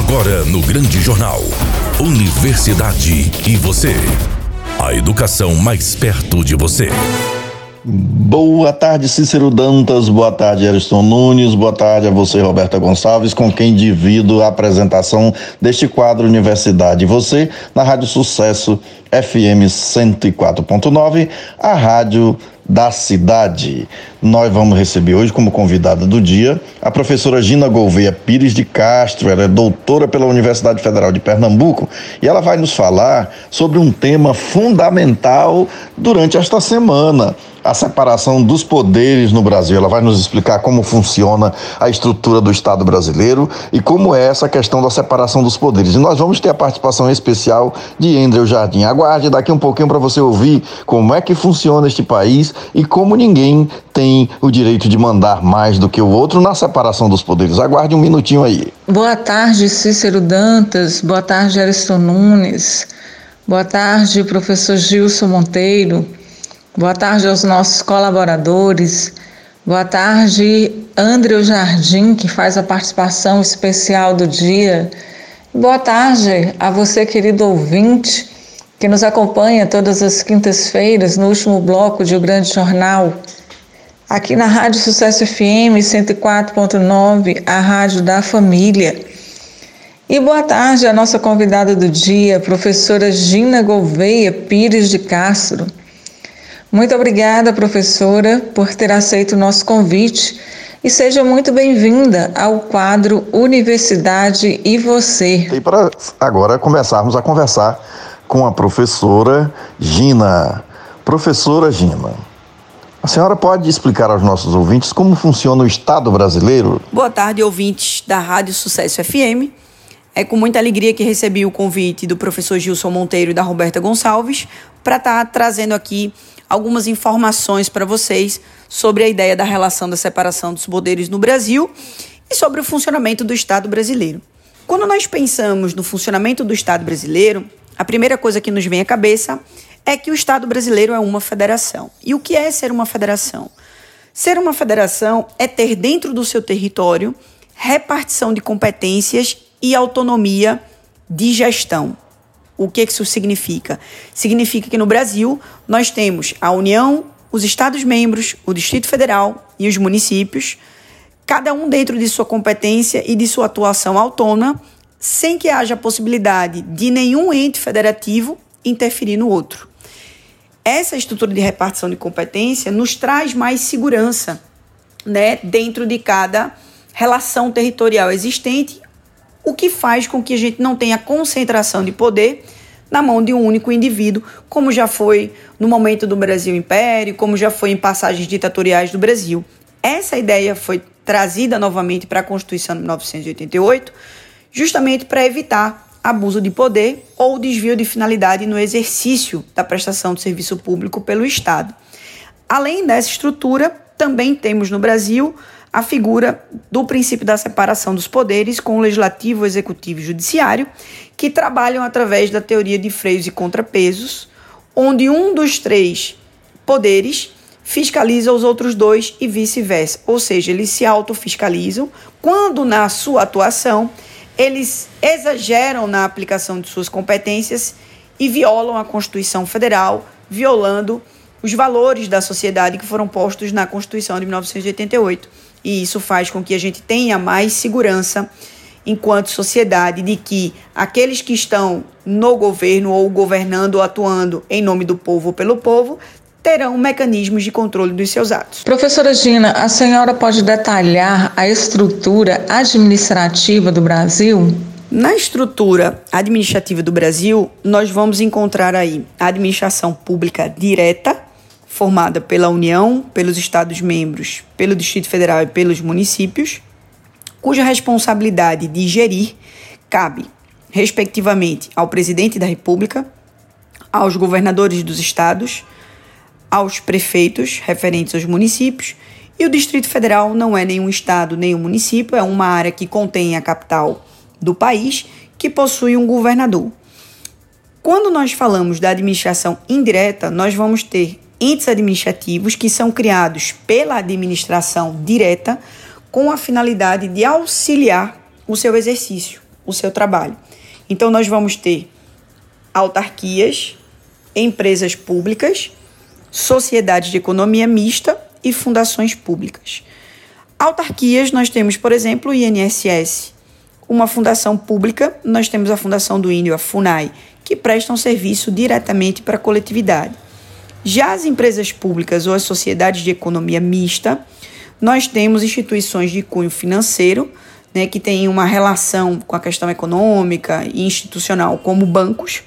Agora no Grande Jornal. Universidade e você. A educação mais perto de você. Boa tarde, Cícero Dantas. Boa tarde, Ariston Nunes. Boa tarde a você, Roberta Gonçalves, com quem divido a apresentação deste quadro Universidade. Você, na Rádio Sucesso FM 104.9, a rádio da cidade. Nós vamos receber hoje como convidada do dia a professora Gina Gouveia Pires de Castro, ela é doutora pela Universidade Federal de Pernambuco e ela vai nos falar sobre um tema fundamental durante esta semana, a separação dos poderes no Brasil. Ela vai nos explicar como funciona a estrutura do Estado brasileiro e como é essa questão da separação dos poderes. E nós vamos ter a participação especial de Andrew Jardim. Aguarde daqui um pouquinho para você ouvir como é que funciona este país e como ninguém tem o direito de mandar mais do que o outro na separação dos poderes. Aguarde um minutinho aí. Boa tarde, Cícero Dantas. Boa tarde, Ariston Nunes. Boa tarde, professor Gilson Monteiro. Boa tarde aos nossos colaboradores. Boa tarde, André Jardim, que faz a participação especial do dia. Boa tarde a você, querido ouvinte, que nos acompanha todas as quintas-feiras no último bloco de O Grande Jornal. Aqui na Rádio Sucesso FM 104.9, a rádio da família. E boa tarde à nossa convidada do dia, professora Gina Gouveia Pires de Castro. Muito obrigada, professora, por ter aceito o nosso convite e seja muito bem-vinda ao quadro Universidade e Você. E para agora começarmos a conversar com a professora Gina. Professora Gina, a senhora pode explicar aos nossos ouvintes como funciona o Estado brasileiro? Boa tarde, ouvintes da Rádio Sucesso FM. É com muita alegria que recebi o convite do professor Gilson Monteiro e da Roberta Gonçalves para estar tá trazendo aqui algumas informações para vocês sobre a ideia da relação da separação dos poderes no Brasil e sobre o funcionamento do Estado brasileiro. Quando nós pensamos no funcionamento do Estado brasileiro, a primeira coisa que nos vem à cabeça é que o Estado brasileiro é uma federação. E o que é ser uma federação? Ser uma federação é ter dentro do seu território repartição de competências e autonomia de gestão. O que isso significa? Significa que no Brasil nós temos a União, os Estados-membros, o Distrito Federal e os municípios, cada um dentro de sua competência e de sua atuação autônoma, sem que haja possibilidade de nenhum ente federativo interferir no outro. Essa estrutura de repartição de competência nos traz mais segurança né, dentro de cada relação territorial existente o que faz com que a gente não tenha concentração de poder na mão de um único indivíduo, como já foi no momento do Brasil Império, como já foi em passagens ditatoriais do Brasil. Essa ideia foi trazida novamente para a Constituição de 1988, justamente para evitar abuso de poder ou desvio de finalidade no exercício da prestação de serviço público pelo Estado. Além dessa estrutura, também temos no Brasil a figura do princípio da separação dos poderes com o legislativo, executivo e judiciário, que trabalham através da teoria de freios e contrapesos, onde um dos três poderes fiscaliza os outros dois e vice-versa, ou seja, eles se autofiscalizam. Quando na sua atuação eles exageram na aplicação de suas competências e violam a Constituição Federal, violando os valores da sociedade que foram postos na Constituição de 1988 e isso faz com que a gente tenha mais segurança enquanto sociedade de que aqueles que estão no governo ou governando ou atuando em nome do povo ou pelo povo terão mecanismos de controle dos seus atos. Professora Gina, a senhora pode detalhar a estrutura administrativa do Brasil? Na estrutura administrativa do Brasil, nós vamos encontrar aí a administração pública direta, formada pela União, pelos Estados-membros, pelo Distrito Federal e pelos municípios, cuja responsabilidade de gerir cabe, respectivamente, ao Presidente da República, aos governadores dos estados, aos prefeitos referentes aos municípios, e o Distrito Federal não é nenhum estado, nem um município, é uma área que contém a capital do país, que possui um governador. Quando nós falamos da administração indireta, nós vamos ter entes administrativos que são criados pela administração direta com a finalidade de auxiliar o seu exercício, o seu trabalho. Então, nós vamos ter autarquias, empresas públicas, sociedades de economia mista e fundações públicas. Autarquias, nós temos, por exemplo, o INSS, uma fundação pública, nós temos a Fundação do Índio, a FUNAI, que prestam serviço diretamente para a coletividade. Já as empresas públicas ou as sociedades de economia mista, nós temos instituições de cunho financeiro, né, que têm uma relação com a questão econômica e institucional, como bancos.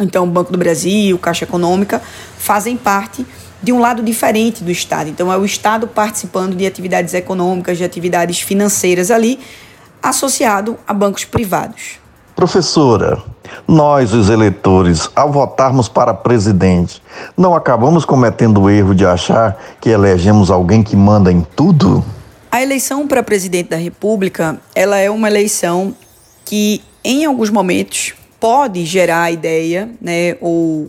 Então, o Banco do Brasil, Caixa Econômica, fazem parte de um lado diferente do Estado. Então, é o Estado participando de atividades econômicas, de atividades financeiras ali, associado a bancos privados. Professora, nós, os eleitores, ao votarmos para presidente, não acabamos cometendo o erro de achar que elegemos alguém que manda em tudo? A eleição para presidente da República, ela é uma eleição que, em alguns momentos, pode gerar a ideia, né, ou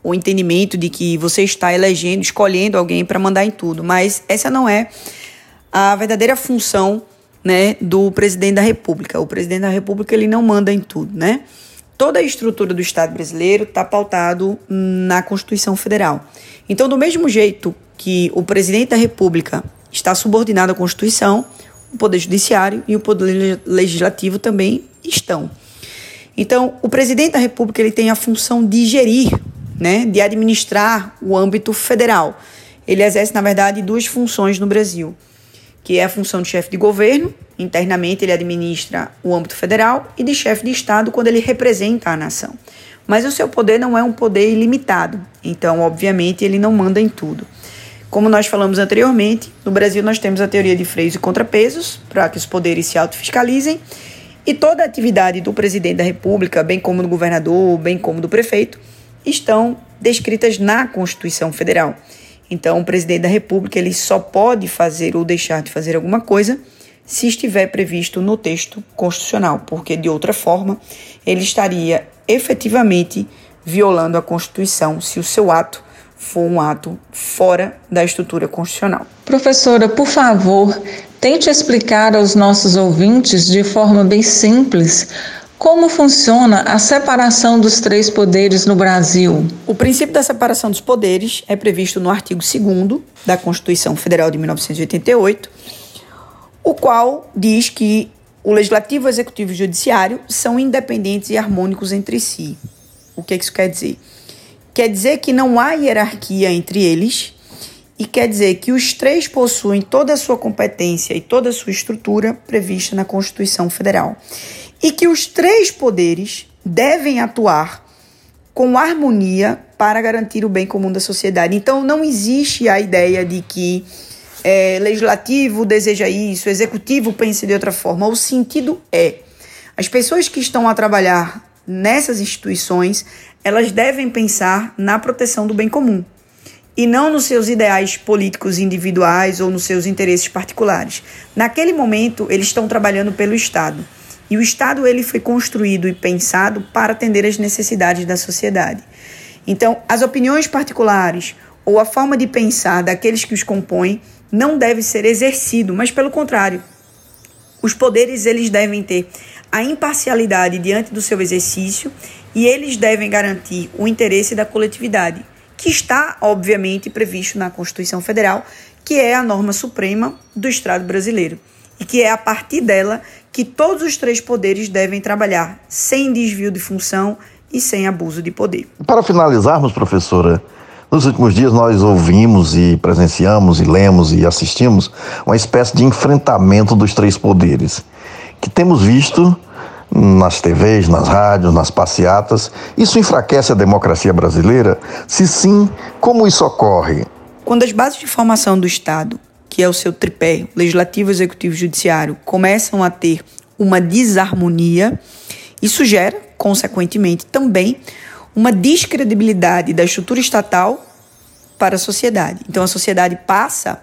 o entendimento de que você está elegendo, escolhendo alguém para mandar em tudo, mas essa não é a verdadeira função né, do presidente da República. O presidente da República ele não manda em tudo, né? Toda a estrutura do Estado brasileiro está pautado na Constituição Federal. Então, do mesmo jeito que o presidente da República está subordinado à Constituição, o Poder Judiciário e o Poder Legislativo também estão. Então, o presidente da República ele tem a função de gerir, né, de administrar o âmbito federal. Ele exerce, na verdade, duas funções no Brasil que é a função de chefe de governo. Internamente, ele administra o âmbito federal e de chefe de Estado quando ele representa a nação. Mas o seu poder não é um poder ilimitado, então, obviamente, ele não manda em tudo. Como nós falamos anteriormente, no Brasil nós temos a teoria de freios e contrapesos para que os poderes se autofiscalizem e toda a atividade do presidente da República, bem como do governador, bem como do prefeito, estão descritas na Constituição Federal. Então, o presidente da República ele só pode fazer ou deixar de fazer alguma coisa se estiver previsto no texto constitucional, porque de outra forma ele estaria efetivamente violando a Constituição se o seu ato for um ato fora da estrutura constitucional. Professora, por favor, tente explicar aos nossos ouvintes de forma bem simples como funciona a separação dos três poderes no Brasil? O princípio da separação dos poderes é previsto no artigo 2 da Constituição Federal de 1988, o qual diz que o Legislativo, o Executivo e o Judiciário são independentes e harmônicos entre si. O que isso quer dizer? Quer dizer que não há hierarquia entre eles e quer dizer que os três possuem toda a sua competência e toda a sua estrutura prevista na Constituição Federal e que os três poderes devem atuar com harmonia para garantir o bem comum da sociedade. Então, não existe a ideia de que é, legislativo deseja isso, executivo pensa de outra forma. O sentido é: as pessoas que estão a trabalhar nessas instituições, elas devem pensar na proteção do bem comum e não nos seus ideais políticos individuais ou nos seus interesses particulares. Naquele momento, eles estão trabalhando pelo Estado. E o Estado ele foi construído e pensado para atender às necessidades da sociedade. Então, as opiniões particulares ou a forma de pensar daqueles que os compõem não deve ser exercido, mas pelo contrário, os poderes eles devem ter a imparcialidade diante do seu exercício e eles devem garantir o interesse da coletividade, que está obviamente previsto na Constituição Federal, que é a norma suprema do Estado brasileiro e que é a partir dela que todos os três poderes devem trabalhar sem desvio de função e sem abuso de poder. Para finalizarmos, professora, nos últimos dias nós ouvimos e presenciamos e lemos e assistimos uma espécie de enfrentamento dos três poderes, que temos visto nas TVs, nas rádios, nas passeatas. Isso enfraquece a democracia brasileira? Se sim, como isso ocorre? Quando as bases de formação do Estado que é o seu tripé, legislativo, executivo e judiciário, começam a ter uma desarmonia, isso gera, consequentemente, também uma descredibilidade da estrutura estatal para a sociedade. Então, a sociedade passa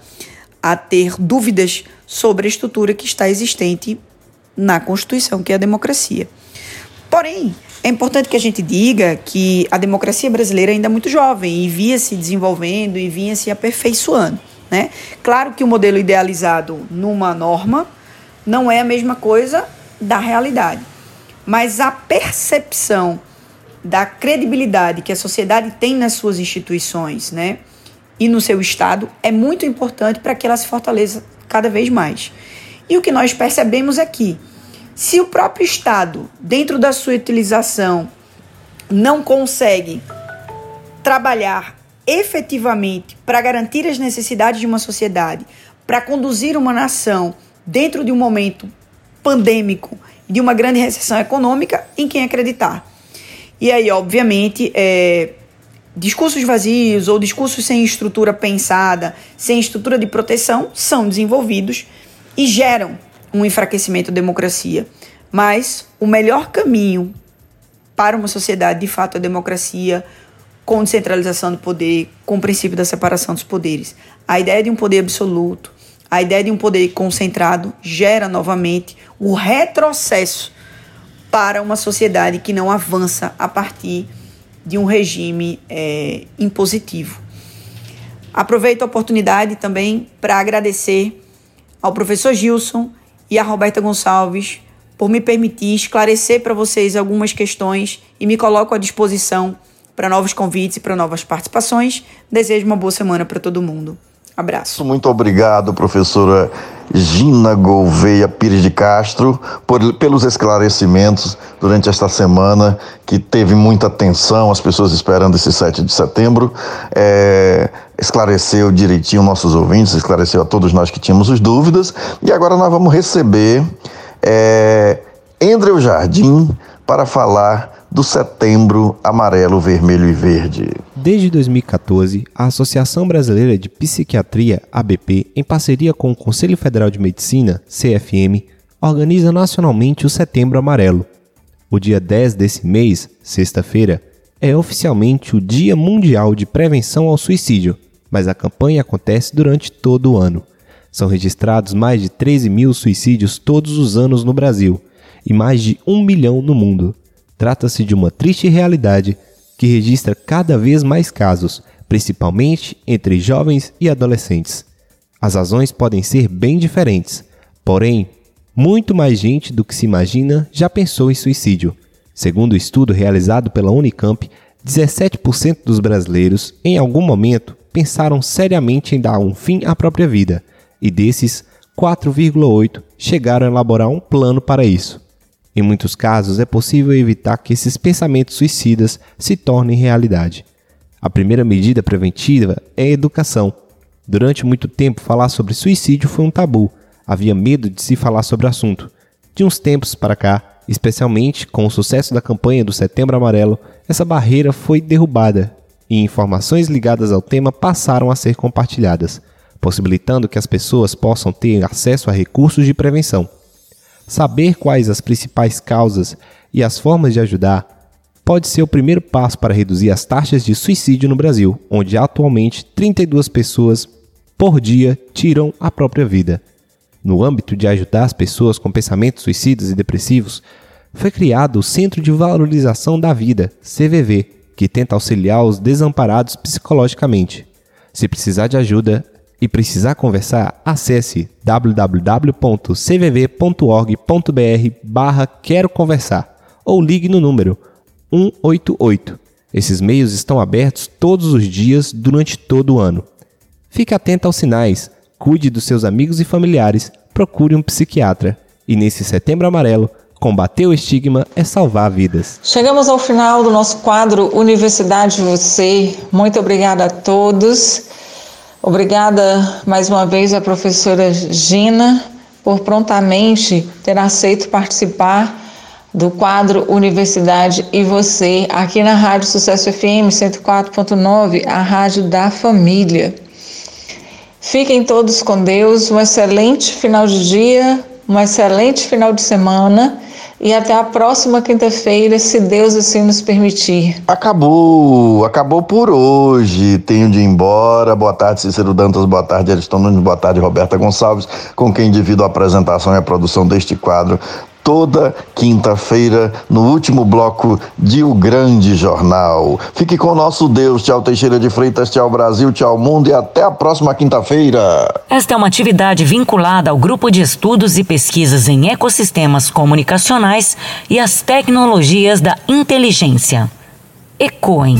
a ter dúvidas sobre a estrutura que está existente na Constituição, que é a democracia. Porém, é importante que a gente diga que a democracia brasileira ainda é muito jovem e via se desenvolvendo e vinha se aperfeiçoando. Né? Claro que o modelo idealizado numa norma não é a mesma coisa da realidade. mas a percepção da credibilidade que a sociedade tem nas suas instituições, né? E no seu estado é muito importante para que ela se fortaleça cada vez mais. E o que nós percebemos é que se o próprio estado, dentro da sua utilização, não consegue trabalhar efetivamente para garantir as necessidades de uma sociedade, para conduzir uma nação dentro de um momento pandêmico, de uma grande recessão econômica, em quem acreditar. E aí, obviamente, é, discursos vazios ou discursos sem estrutura pensada, sem estrutura de proteção, são desenvolvidos e geram um enfraquecimento da democracia. Mas o melhor caminho para uma sociedade, de fato, é a democracia, com descentralização do poder, com o princípio da separação dos poderes. A ideia de um poder absoluto, a ideia de um poder concentrado gera novamente o retrocesso para uma sociedade que não avança a partir de um regime é, impositivo. Aproveito a oportunidade também para agradecer ao professor Gilson e à Roberta Gonçalves por me permitir esclarecer para vocês algumas questões e me coloco à disposição para novos convites e para novas participações. Desejo uma boa semana para todo mundo. Abraço. Muito obrigado, professora Gina Gouveia Pires de Castro, por, pelos esclarecimentos durante esta semana, que teve muita atenção, as pessoas esperando esse 7 de setembro. É, esclareceu direitinho nossos ouvintes, esclareceu a todos nós que tínhamos as dúvidas. E agora nós vamos receber é, Andrew Jardim para falar do Setembro Amarelo, Vermelho e Verde. Desde 2014, a Associação Brasileira de Psiquiatria, ABP, em parceria com o Conselho Federal de Medicina, CFM, organiza nacionalmente o Setembro Amarelo. O dia 10 desse mês, sexta-feira, é oficialmente o Dia Mundial de Prevenção ao Suicídio, mas a campanha acontece durante todo o ano. São registrados mais de 13 mil suicídios todos os anos no Brasil e mais de um milhão no mundo. Trata-se de uma triste realidade que registra cada vez mais casos, principalmente entre jovens e adolescentes. As razões podem ser bem diferentes, porém, muito mais gente do que se imagina já pensou em suicídio. Segundo o um estudo realizado pela Unicamp, 17% dos brasileiros, em algum momento, pensaram seriamente em dar um fim à própria vida, e desses, 4,8% chegaram a elaborar um plano para isso. Em muitos casos, é possível evitar que esses pensamentos suicidas se tornem realidade. A primeira medida preventiva é a educação. Durante muito tempo, falar sobre suicídio foi um tabu. Havia medo de se falar sobre o assunto. De uns tempos para cá, especialmente com o sucesso da campanha do Setembro Amarelo, essa barreira foi derrubada e informações ligadas ao tema passaram a ser compartilhadas, possibilitando que as pessoas possam ter acesso a recursos de prevenção. Saber quais as principais causas e as formas de ajudar pode ser o primeiro passo para reduzir as taxas de suicídio no Brasil, onde atualmente 32 pessoas por dia tiram a própria vida. No âmbito de ajudar as pessoas com pensamentos suicidas e depressivos, foi criado o Centro de Valorização da Vida, CVV, que tenta auxiliar os desamparados psicologicamente. Se precisar de ajuda, e precisar conversar, acesse www.cvv.org.br barra Quero Conversar ou ligue no número 188. Esses meios estão abertos todos os dias durante todo o ano. Fique atento aos sinais, cuide dos seus amigos e familiares, procure um psiquiatra. E nesse setembro amarelo, combater o estigma é salvar vidas. Chegamos ao final do nosso quadro Universidade Você. Muito obrigada a todos. Obrigada mais uma vez à professora Gina por prontamente ter aceito participar do quadro Universidade e Você, aqui na Rádio Sucesso FM 104.9, a rádio da família. Fiquem todos com Deus, um excelente final de dia, um excelente final de semana e até a próxima quinta-feira, se Deus assim nos permitir. Acabou, acabou por hoje. Tenho de ir embora. Boa tarde, Cícero Dantas. Boa tarde, Ariston Nunes. Boa tarde, Roberta Gonçalves, com quem divido a apresentação e a produção deste quadro toda quinta-feira no último bloco de O Grande Jornal. Fique com o nosso Deus. Tchau, Teixeira de Freitas. Tchau, Brasil. Tchau, mundo. E até a próxima quinta-feira. Esta é uma atividade vinculada ao Grupo de Estudos e Pesquisas em Ecossistemas Comunicacionais e as Tecnologias da Inteligência. ECOEM.